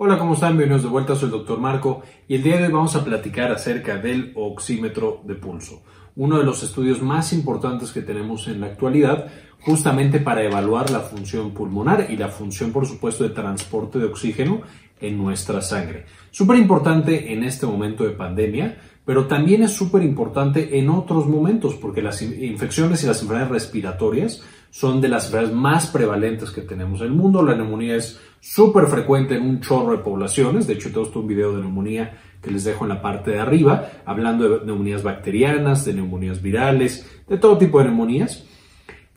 Hola, ¿cómo están? Bienvenidos de vuelta, soy el doctor Marco y el día de hoy vamos a platicar acerca del oxímetro de pulso, uno de los estudios más importantes que tenemos en la actualidad justamente para evaluar la función pulmonar y la función, por supuesto, de transporte de oxígeno en nuestra sangre. Súper importante en este momento de pandemia, pero también es súper importante en otros momentos porque las infecciones y las enfermedades respiratorias son de las enfermedades más prevalentes que tenemos en el mundo. La neumonía es súper frecuente en un chorro de poblaciones. De hecho, tengo un video de neumonía que les dejo en la parte de arriba, hablando de neumonías bacterianas, de neumonías virales, de todo tipo de neumonías.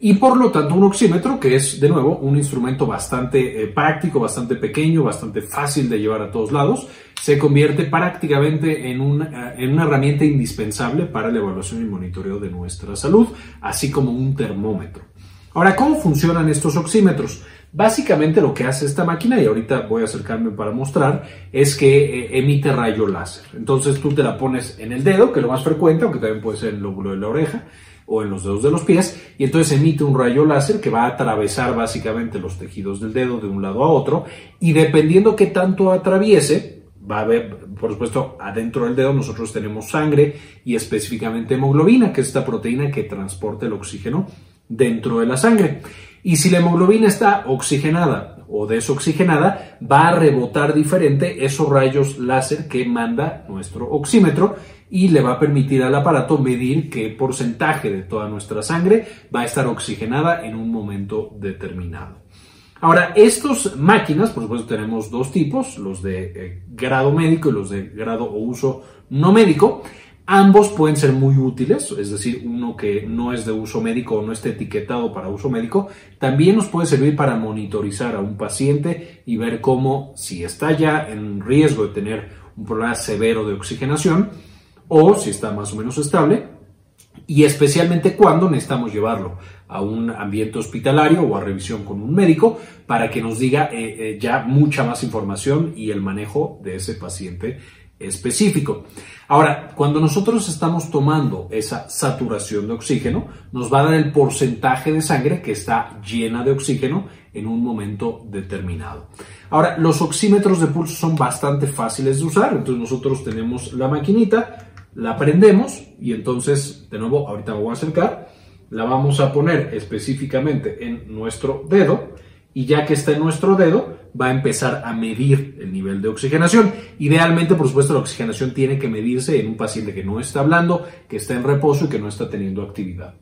Y por lo tanto, un oxímetro, que es de nuevo un instrumento bastante eh, práctico, bastante pequeño, bastante fácil de llevar a todos lados, se convierte prácticamente en, en una herramienta indispensable para la evaluación y monitoreo de nuestra salud, así como un termómetro. Ahora, ¿cómo funcionan estos oxímetros? Básicamente lo que hace esta máquina, y ahorita voy a acercarme para mostrar, es que eh, emite rayo láser. Entonces tú te la pones en el dedo, que es lo más frecuente, aunque también puede ser en el lóbulo de la oreja o en los dedos de los pies, y entonces emite un rayo láser que va a atravesar básicamente los tejidos del dedo de un lado a otro, y dependiendo qué tanto atraviese, va a haber, por supuesto, adentro del dedo nosotros tenemos sangre y específicamente hemoglobina, que es esta proteína que transporta el oxígeno dentro de la sangre. Y si la hemoglobina está oxigenada o desoxigenada, va a rebotar diferente esos rayos láser que manda nuestro oxímetro y le va a permitir al aparato medir qué porcentaje de toda nuestra sangre va a estar oxigenada en un momento determinado. Ahora, estas máquinas, por supuesto, tenemos dos tipos, los de eh, grado médico y los de grado o uso no médico. Ambos pueden ser muy útiles, es decir, uno que no es de uso médico o no esté etiquetado para uso médico, también nos puede servir para monitorizar a un paciente y ver cómo, si está ya en riesgo de tener un problema severo de oxigenación o si está más o menos estable, y especialmente cuando necesitamos llevarlo a un ambiente hospitalario o a revisión con un médico para que nos diga eh, eh, ya mucha más información y el manejo de ese paciente específico. Ahora, cuando nosotros estamos tomando esa saturación de oxígeno, nos va a dar el porcentaje de sangre que está llena de oxígeno en un momento determinado. Ahora, los oxímetros de pulso son bastante fáciles de usar, entonces nosotros tenemos la maquinita, la prendemos y entonces, de nuevo, ahorita me voy a acercar, la vamos a poner específicamente en nuestro dedo y ya que está en nuestro dedo, va a empezar a medir el nivel de oxigenación. Idealmente, por supuesto, la oxigenación tiene que medirse en un paciente que no está hablando, que está en reposo y que no está teniendo actividad.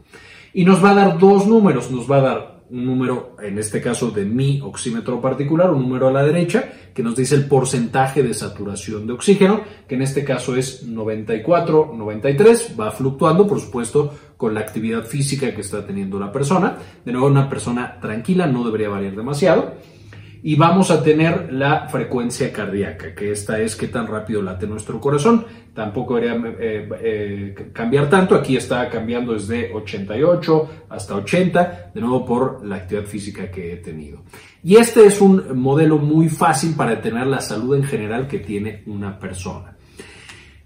Y nos va a dar dos números, nos va a dar un número, en este caso de mi oxímetro particular, un número a la derecha, que nos dice el porcentaje de saturación de oxígeno, que en este caso es 94, 93, va fluctuando, por supuesto, con la actividad física que está teniendo la persona. De nuevo, una persona tranquila no debería variar demasiado y vamos a tener la frecuencia cardíaca, que esta es qué tan rápido late nuestro corazón. Tampoco debería eh, eh, cambiar tanto, aquí está cambiando desde 88 hasta 80, de nuevo por la actividad física que he tenido. Y este es un modelo muy fácil para detener la salud en general que tiene una persona.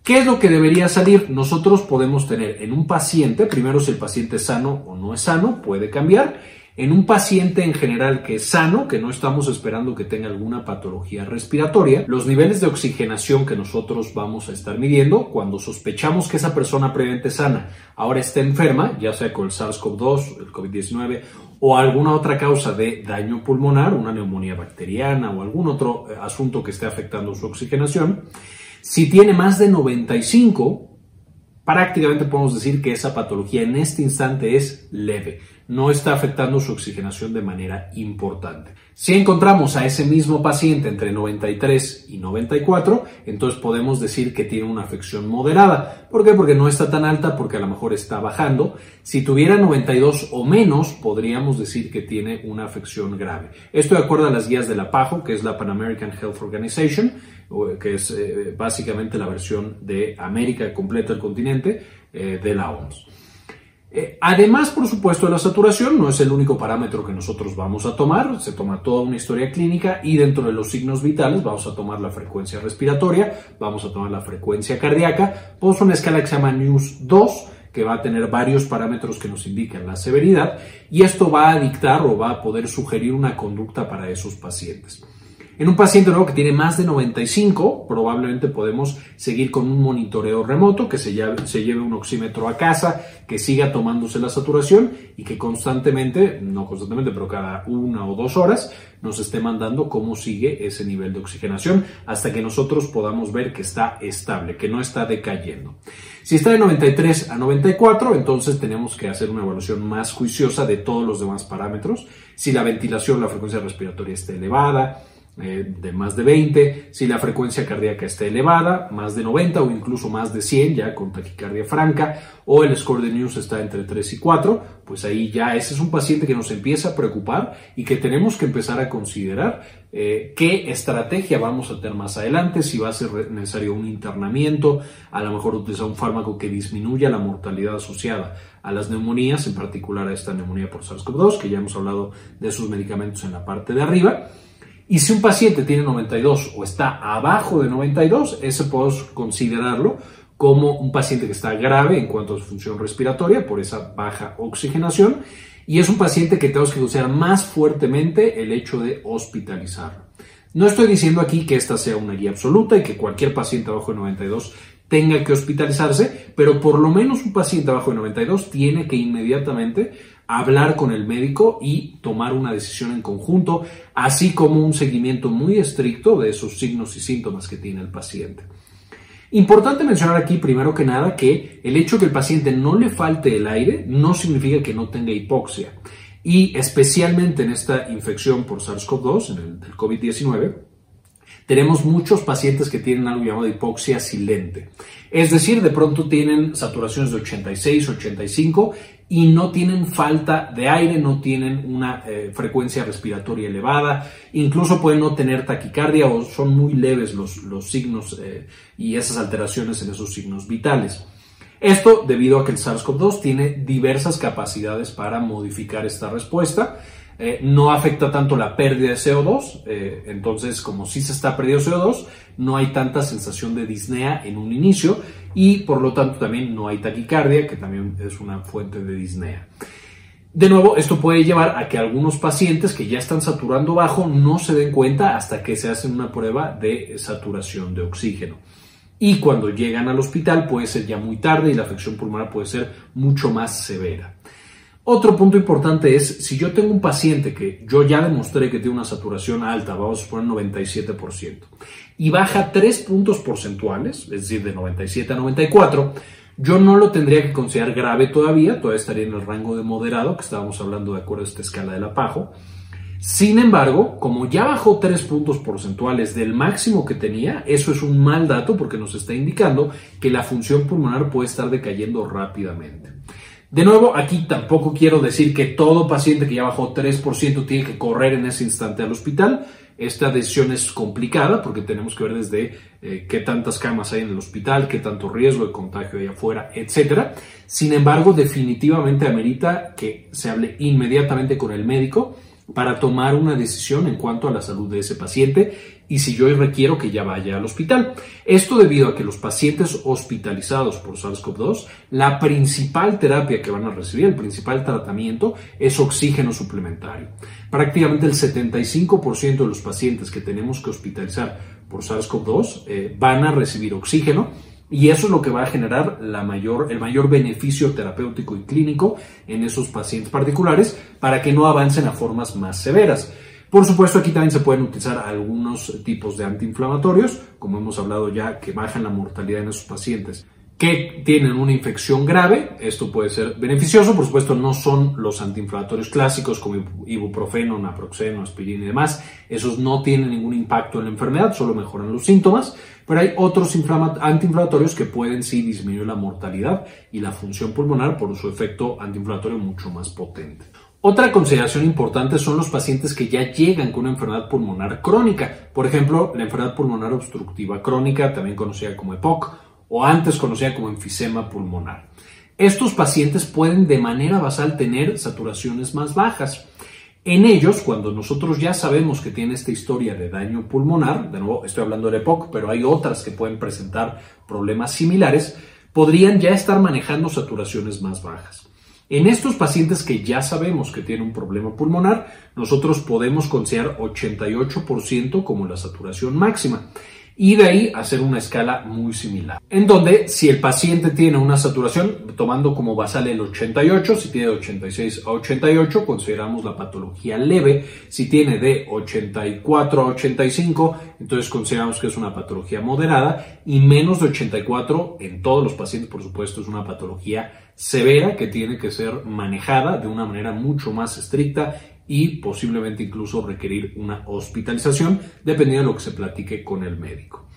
¿Qué es lo que debería salir? Nosotros podemos tener en un paciente, primero si el paciente es sano o no es sano, puede cambiar en un paciente en general que es sano, que no estamos esperando que tenga alguna patología respiratoria, los niveles de oxigenación que nosotros vamos a estar midiendo cuando sospechamos que esa persona previamente sana ahora está enferma, ya sea con el SARS-CoV-2, el COVID-19 o alguna otra causa de daño pulmonar, una neumonía bacteriana o algún otro eh, asunto que esté afectando su oxigenación, si tiene más de 95, prácticamente podemos decir que esa patología en este instante es leve, no está afectando su oxigenación de manera importante. Si encontramos a ese mismo paciente entre 93 y 94, entonces podemos decir que tiene una afección moderada. ¿Por qué? Porque no está tan alta, porque a lo mejor está bajando. Si tuviera 92 o menos, podríamos decir que tiene una afección grave. Esto de acuerdo a las guías de la PAHO, que es la Pan American Health Organization, que es eh, básicamente la versión de América completa el continente eh, de la OMS. Eh, además, por supuesto, la saturación no es el único parámetro que nosotros vamos a tomar, se toma toda una historia clínica y dentro de los signos vitales vamos a tomar la frecuencia respiratoria, vamos a tomar la frecuencia cardíaca, pues una escala que se llama NEWS 2, que va a tener varios parámetros que nos indican la severidad y esto va a dictar o va a poder sugerir una conducta para esos pacientes. En un paciente nuevo que tiene más de 95, probablemente podemos seguir con un monitoreo remoto, que se lleve, un oxímetro a casa, que siga tomándose la saturación y que constantemente, no constantemente, pero cada una o dos horas, nos esté mandando cómo sigue ese nivel de oxigenación hasta que nosotros podamos ver que está estable, que no está decayendo. Si está de 93 a 94, entonces tenemos que hacer una evaluación más juiciosa de todos los demás parámetros. Si la ventilación, la frecuencia respiratoria está elevada, eh, de más de 20, si la frecuencia cardíaca está elevada, más de 90 o incluso más de 100, ya con taquicardia franca, o el score de News está entre 3 y 4, pues ahí ya ese es un paciente que nos empieza a preocupar y que tenemos que empezar a considerar eh, qué estrategia vamos a tener más adelante, si va a ser necesario un internamiento, a lo mejor utilizar un fármaco que disminuya la mortalidad asociada a las neumonías, en particular a esta neumonía por SARS-CoV-2, que ya hemos hablado de sus medicamentos en la parte de arriba. Y si un paciente tiene 92 o está abajo de 92, ese podemos considerarlo como un paciente que está grave en cuanto a su función respiratoria por esa baja oxigenación y es un paciente que tenemos que considerar más fuertemente el hecho de hospitalizarlo. No estoy diciendo aquí que esta sea una guía absoluta y que cualquier paciente abajo de 92 tenga que hospitalizarse, pero por lo menos un paciente abajo de 92 tiene que inmediatamente hablar con el médico y tomar una decisión en conjunto, así como un seguimiento muy estricto de esos signos y síntomas que tiene el paciente. Importante mencionar aquí, primero que nada, que el hecho de que el paciente no le falte el aire no significa que no tenga hipoxia. Y especialmente en esta infección por SARS-CoV-2, en el, COVID-19, tenemos muchos pacientes que tienen algo llamado hipoxia silente. Es decir, de pronto tienen saturaciones de 86, 85 y no tienen falta de aire, no tienen una eh, frecuencia respiratoria elevada, incluso pueden no tener taquicardia o son muy leves los, los signos eh, y esas alteraciones en esos signos vitales. Esto debido a que el SARS-CoV-2 tiene diversas capacidades para modificar esta respuesta. Eh, no afecta tanto la pérdida de CO2, entonces como si se está perdiendo CO2, no hay tanta sensación de disnea en un inicio y por lo tanto también no hay taquicardia, que también es una fuente de disnea. De nuevo, esto puede llevar a que algunos pacientes que ya están saturando bajo no se den cuenta hasta que se hacen una prueba de saturación de oxígeno. Y cuando llegan al hospital puede ser ya muy tarde y la afección pulmonar puede ser mucho más severa. Otro punto importante es, si yo tengo un paciente que yo ya demostré que tiene una saturación alta, vamos a suponer 97%, y baja 3 puntos porcentuales, es decir, de 97 a 94, yo no lo tendría que considerar grave todavía, todavía estaría en el rango de moderado, que estábamos hablando de acuerdo a esta escala de la PAJO. Sin embargo, como ya bajó 3 puntos porcentuales del máximo que tenía, eso es un mal dato porque nos está indicando que la función pulmonar puede estar decayendo rápidamente. De nuevo, aquí tampoco quiero decir que todo paciente que ya bajó 3% tiene que correr en ese instante al hospital. Esta decisión es complicada porque tenemos que ver desde eh, qué tantas camas hay en el hospital, qué tanto riesgo de contagio hay afuera, etc. Sin embargo, definitivamente amerita que se hable inmediatamente con el médico para tomar una decisión en cuanto a la salud de ese paciente y si yo requiero que ya vaya al hospital. Esto debido a que los pacientes hospitalizados por SARS-CoV-2, la principal terapia que van a recibir, el principal tratamiento es oxígeno suplementario. Prácticamente el 75% de los pacientes que tenemos que hospitalizar por SARS-CoV-2 eh, van a recibir oxígeno y eso es lo que va a generar la mayor, el mayor beneficio terapéutico y clínico en esos pacientes particulares para que no avancen a formas más severas. Por supuesto, aquí también se pueden utilizar algunos tipos de antiinflamatorios, como hemos hablado ya, que bajan la mortalidad en esos pacientes que tienen una infección grave, esto puede ser beneficioso, por supuesto no son los antiinflamatorios clásicos como ibuprofeno, naproxeno, aspirina y demás, esos no tienen ningún impacto en la enfermedad, solo mejoran los síntomas, pero hay otros antiinflamatorios que pueden sí disminuir la mortalidad y la función pulmonar por su efecto antiinflamatorio mucho más potente. Otra consideración importante son los pacientes que ya llegan con una enfermedad pulmonar crónica, por ejemplo, la enfermedad pulmonar obstructiva crónica, también conocida como EPOC, o antes conocida como enfisema pulmonar. Estos pacientes pueden de manera basal tener saturaciones más bajas. En ellos, cuando nosotros ya sabemos que tiene esta historia de daño pulmonar, de nuevo estoy hablando de EPOC, pero hay otras que pueden presentar problemas similares, podrían ya estar manejando saturaciones más bajas. En estos pacientes que ya sabemos que tienen un problema pulmonar, nosotros podemos considerar 88% como la saturación máxima y de ahí hacer una escala muy similar. En donde si el paciente tiene una saturación, tomando como basal el 88, si tiene de 86 a 88, consideramos la patología leve. Si tiene de 84 a 85, entonces consideramos que es una patología moderada y menos de 84 en todos los pacientes, por supuesto, es una patología severa que tiene que ser manejada de una manera mucho más estricta y posiblemente incluso requerir una hospitalización dependiendo de lo que se platique con el médico.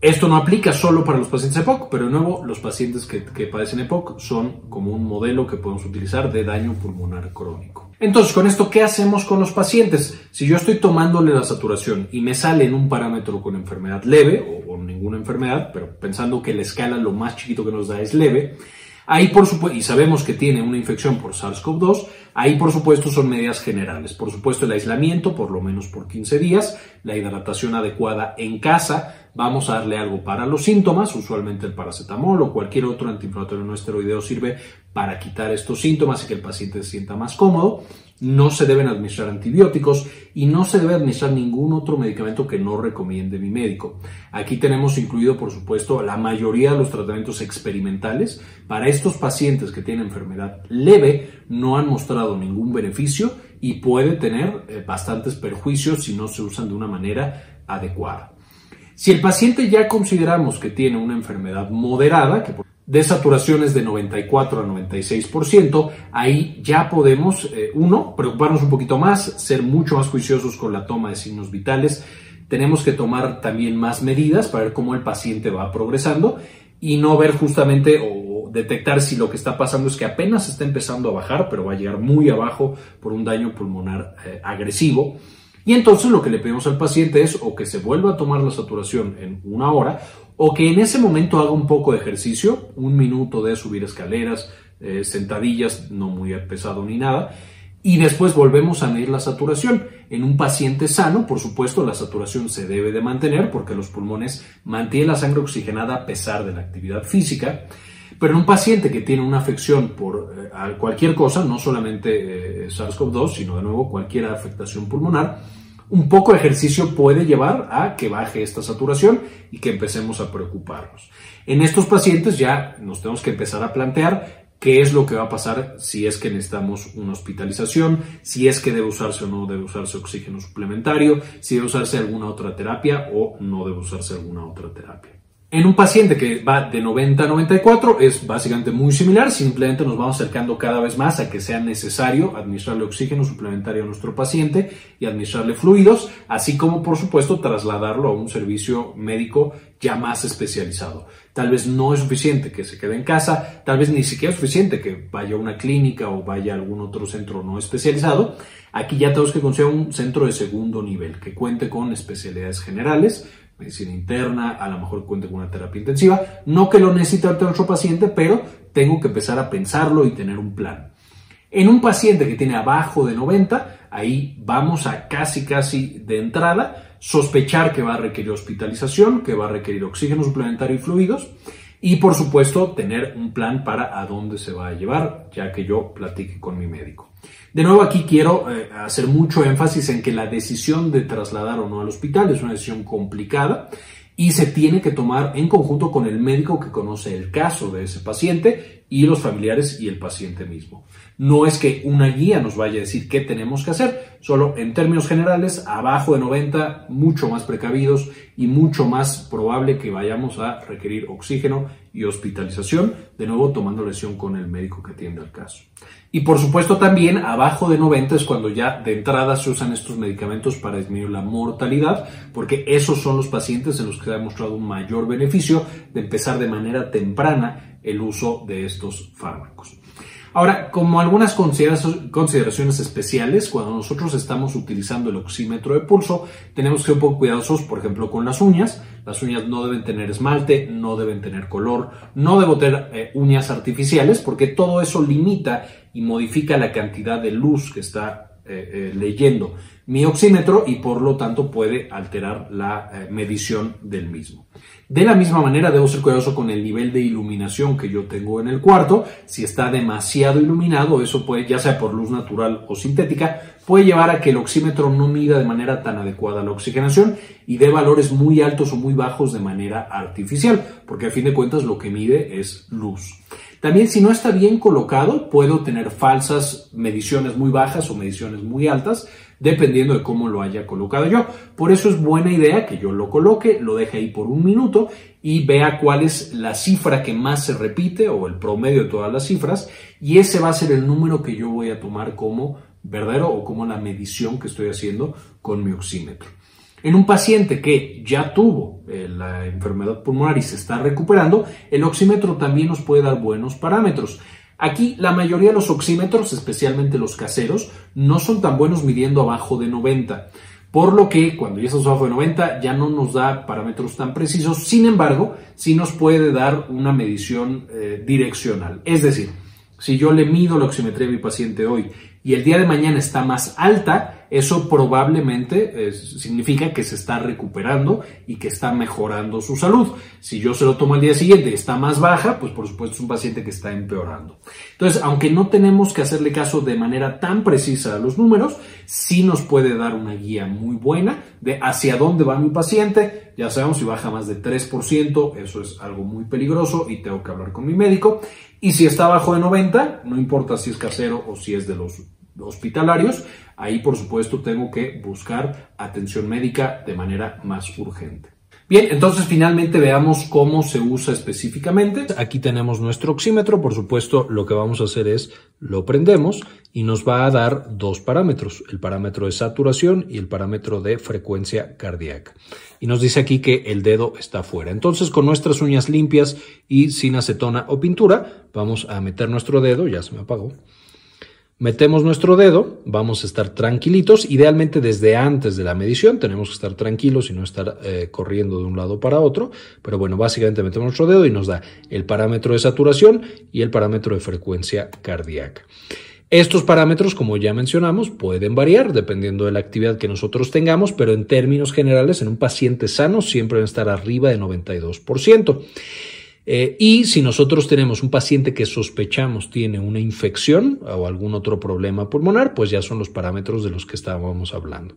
Esto no aplica solo para los pacientes EPOC, pero de nuevo los pacientes que, padecen EPOC son como un modelo que podemos utilizar de daño pulmonar crónico. Entonces, con esto, ¿qué hacemos con los pacientes? Si yo estoy tomándole la saturación y me sale en un parámetro con enfermedad leve o, o ninguna enfermedad, pero pensando que la escala lo más chiquito que nos da es leve, Ahí, por supuesto, y sabemos que tiene una infección por SARS-CoV-2, ahí, por supuesto, son medidas generales. Por supuesto, el aislamiento, por lo menos por 15 días, la hidratación adecuada en casa, vamos a darle algo para los síntomas, usualmente el paracetamol o cualquier otro antiinflamatorio no esteroideo sirve para quitar estos síntomas y que el paciente se sienta más cómodo no se deben administrar antibióticos y no se debe administrar ningún otro medicamento que no recomiende mi médico. Aquí tenemos incluido, por supuesto, la mayoría de los tratamientos experimentales. Para estos pacientes que tienen enfermedad leve, no han mostrado ningún beneficio y puede tener eh, bastantes perjuicios si no se usan de una manera adecuada. Si el paciente ya consideramos que tiene una enfermedad moderada, que de saturaciones de 94 a 96%, ahí ya podemos, eh, uno, preocuparnos un poquito más, ser mucho más juiciosos con la toma de signos vitales. Tenemos que tomar también más medidas para ver cómo el paciente va progresando y no ver justamente o detectar si lo que está pasando es que apenas está empezando a bajar, pero va a llegar muy abajo por un daño pulmonar eh, agresivo. Y entonces lo que le pedimos al paciente es o que se vuelva a tomar la saturación en una hora o que en ese momento haga un poco de ejercicio, un minuto de subir escaleras, eh, sentadillas, no muy pesado ni nada, y después volvemos a medir la saturación. En un paciente sano, por supuesto, la saturación se debe de mantener porque los pulmones mantienen la sangre oxigenada a pesar de la actividad física. Pero en un paciente que tiene una afección por eh, cualquier cosa, no solamente eh, SARS-CoV-2, sino de nuevo cualquier afectación pulmonar, un poco de ejercicio puede llevar a que baje esta saturación y que empecemos a preocuparnos. En estos pacientes ya nos tenemos que empezar a plantear qué es lo que va a pasar si es que necesitamos una hospitalización, si es que debe usarse o no debe usarse oxígeno suplementario, si debe usarse alguna otra terapia o no debe usarse alguna otra terapia. En un paciente que va de 90 a 94 es básicamente muy similar, simplemente nos vamos acercando cada vez más a que sea necesario administrarle oxígeno suplementario a nuestro paciente y administrarle fluidos, así como por supuesto trasladarlo a un servicio médico ya más especializado. Tal vez no es suficiente que se quede en casa, tal vez ni siquiera es suficiente que vaya a una clínica o vaya a algún otro centro no especializado. Aquí ya tenemos que conseguir un centro de segundo nivel que cuente con especialidades generales, medicina interna, a lo mejor cuente con una terapia intensiva. No que lo necesite otro paciente, pero tengo que empezar a pensarlo y tener un plan. En un paciente que tiene abajo de 90, ahí vamos a casi, casi de entrada sospechar que va a requerir hospitalización, que va a requerir oxígeno suplementario y fluidos. Y por supuesto, tener un plan para a dónde se va a llevar, ya que yo platique con mi médico. De nuevo, aquí quiero eh, hacer mucho énfasis en que la decisión de trasladar o no al hospital es una decisión complicada y se tiene que tomar en conjunto con el médico que conoce el caso de ese paciente y los familiares y el paciente mismo. No es que una guía nos vaya a decir qué tenemos que hacer, solo en términos generales, abajo de 90, mucho más precavidos y mucho más probable que vayamos a requerir oxígeno y hospitalización, de nuevo tomando lesión con el médico que atiende el caso. Y por supuesto también abajo de 90 es cuando ya de entrada se usan estos medicamentos para disminuir la mortalidad, porque esos son los pacientes en los que se ha demostrado un mayor beneficio de empezar de manera temprana el uso de estos fármacos. Ahora, como algunas consideraciones especiales, cuando nosotros estamos utilizando el oxímetro de pulso, tenemos que ser un poco cuidadosos, por ejemplo, con las uñas. Las uñas no deben tener esmalte, no deben tener color, no deben tener eh, uñas artificiales, porque todo eso limita y modifica la cantidad de luz que está eh, eh, leyendo mi oxímetro y por lo tanto puede alterar la eh, medición del mismo. De la misma manera debo ser cuidadoso con el nivel de iluminación que yo tengo en el cuarto. Si está demasiado iluminado, eso puede, ya sea por luz natural o sintética, puede llevar a que el oxímetro no mida de manera tan adecuada la oxigenación y dé valores muy altos o muy bajos de manera artificial, porque a fin de cuentas lo que mide es luz. También si no está bien colocado, puedo tener falsas mediciones muy bajas o mediciones muy altas, dependiendo de cómo lo haya colocado yo. Por eso es buena idea que yo lo coloque, lo deje ahí por un minuto y vea cuál es la cifra que más se repite o el promedio de todas las cifras y ese va a ser el número que yo voy a tomar como verdadero o como la medición que estoy haciendo con mi oxímetro. En un paciente que ya tuvo eh, la enfermedad pulmonar y se está recuperando, el oxímetro también nos puede dar buenos parámetros. Aquí la mayoría de los oxímetros, especialmente los caseros, no son tan buenos midiendo abajo de 90. Por lo que cuando ya estamos abajo de 90 ya no nos da parámetros tan precisos, sin embargo, sí nos puede dar una medición eh, direccional. Es decir, si yo le mido la oximetría a mi paciente hoy y el día de mañana está más alta, eso probablemente eh, significa que se está recuperando y que está mejorando su salud. Si yo se lo tomo al día siguiente y está más baja, pues por supuesto es un paciente que está empeorando. Entonces, aunque no tenemos que hacerle caso de manera tan precisa a los números, sí nos puede dar una guía muy buena de hacia dónde va mi paciente. Ya sabemos si baja más de 3%, eso es algo muy peligroso y tengo que hablar con mi médico. Y si está abajo de 90, no importa si es casero o si es de los hospitalarios, ahí por supuesto tengo que buscar atención médica de manera más urgente. Bien, entonces finalmente veamos cómo se usa específicamente. Aquí tenemos nuestro oxímetro, por supuesto lo que vamos a hacer es lo prendemos y nos va a dar dos parámetros, el parámetro de saturación y el parámetro de frecuencia cardíaca. Y nos dice aquí que el dedo está fuera. Entonces con nuestras uñas limpias y sin acetona o pintura, vamos a meter nuestro dedo, ya se me apagó, Metemos nuestro dedo, vamos a estar tranquilitos, idealmente desde antes de la medición, tenemos que estar tranquilos y no estar eh, corriendo de un lado para otro, pero bueno, básicamente metemos nuestro dedo y nos da el parámetro de saturación y el parámetro de frecuencia cardíaca. Estos parámetros, como ya mencionamos, pueden variar dependiendo de la actividad que nosotros tengamos, pero en términos generales, en un paciente sano siempre deben estar arriba de 92%. Eh, y si nosotros tenemos un paciente que sospechamos tiene una infección o algún otro problema pulmonar, pues ya son los parámetros de los que estábamos hablando.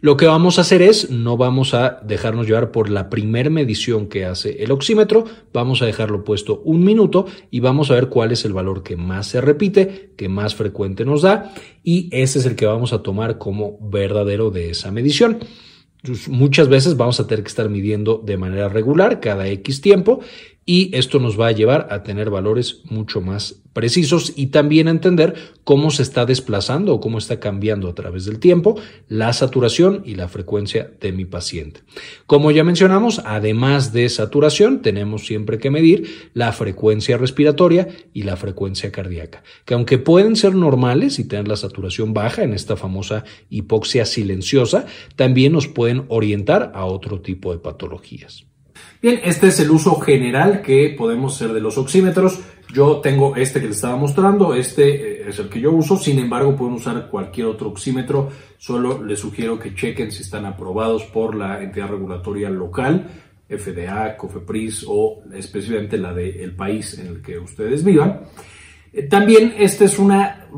Lo que vamos a hacer es, no vamos a dejarnos llevar por la primer medición que hace el oxímetro, vamos a dejarlo puesto un minuto y vamos a ver cuál es el valor que más se repite, que más frecuente nos da y ese es el que vamos a tomar como verdadero de esa medición. Muchas veces vamos a tener que estar midiendo de manera regular cada X tiempo y esto nos va a llevar a tener valores mucho más precisos y también a entender cómo se está desplazando o cómo está cambiando a través del tiempo la saturación y la frecuencia de mi paciente. Como ya mencionamos, además de saturación, tenemos siempre que medir la frecuencia respiratoria y la frecuencia cardíaca, que aunque pueden ser normales y tener la saturación baja en esta famosa hipoxia silenciosa, también nos pueden orientar a otro tipo de patologías. Bien, este es el uso general que podemos hacer de los oxímetros. Yo tengo este que les estaba mostrando, este eh, es el que yo uso, sin embargo pueden usar cualquier otro oxímetro, solo les sugiero que chequen si están aprobados por la entidad regulatoria local, FDA, COFEPRIS o específicamente la del país en el que ustedes vivan. Eh, también este es un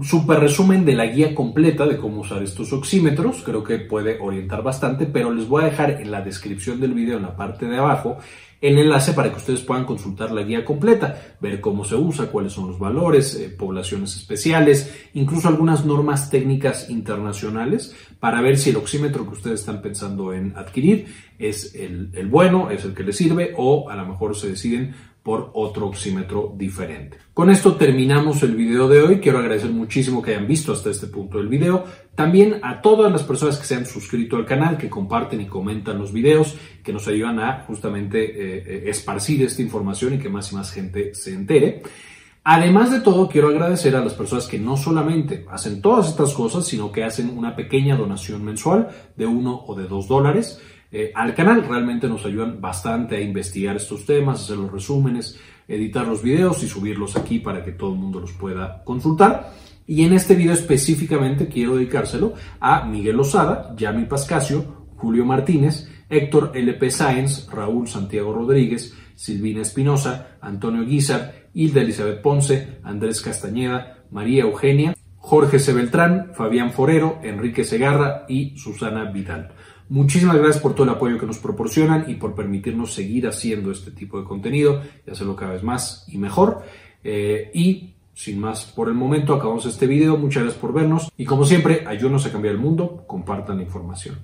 super resumen de la guía completa de cómo usar estos oxímetros, creo que puede orientar bastante, pero les voy a dejar en la descripción del video en la parte de abajo el enlace para que ustedes puedan consultar la guía completa, ver cómo se usa, cuáles son los valores, eh, poblaciones especiales, incluso algunas normas técnicas internacionales para ver si el oxímetro que ustedes están pensando en adquirir es el, el bueno, es el que les sirve o a lo mejor se deciden por otro oxímetro diferente. Con esto terminamos el video de hoy. Quiero agradecer muchísimo que hayan visto hasta este punto del video. También a todas las personas que se han suscrito al canal, que comparten y comentan los videos, que nos ayudan a justamente eh, eh, esparcir esta información y que más y más gente se entere. Además de todo, quiero agradecer a las personas que no solamente hacen todas estas cosas, sino que hacen una pequeña donación mensual de uno o de dos dólares. Eh, al canal. Realmente nos ayudan bastante a investigar estos temas, hacer los resúmenes, editar los videos y subirlos aquí para que todo el mundo los pueda consultar. Y en este video específicamente quiero dedicárselo a Miguel Lozada, Yami Pascasio, Julio Martínez, Héctor LP Sáenz, Raúl Santiago Rodríguez, Silvina Espinosa, Antonio Guizar, Hilda Elizabeth Ponce, Andrés Castañeda, María Eugenia, Jorge C. Beltrán, Fabián Forero, Enrique Segarra y Susana Vidal. Muchísimas gracias por todo el apoyo que nos proporcionan y por permitirnos seguir haciendo este tipo de contenido y hacerlo cada vez más y mejor. Eh, y sin más por el momento, acabamos este video. Muchas gracias por vernos y como siempre, ayúdenos a cambiar el mundo. Compartan la información.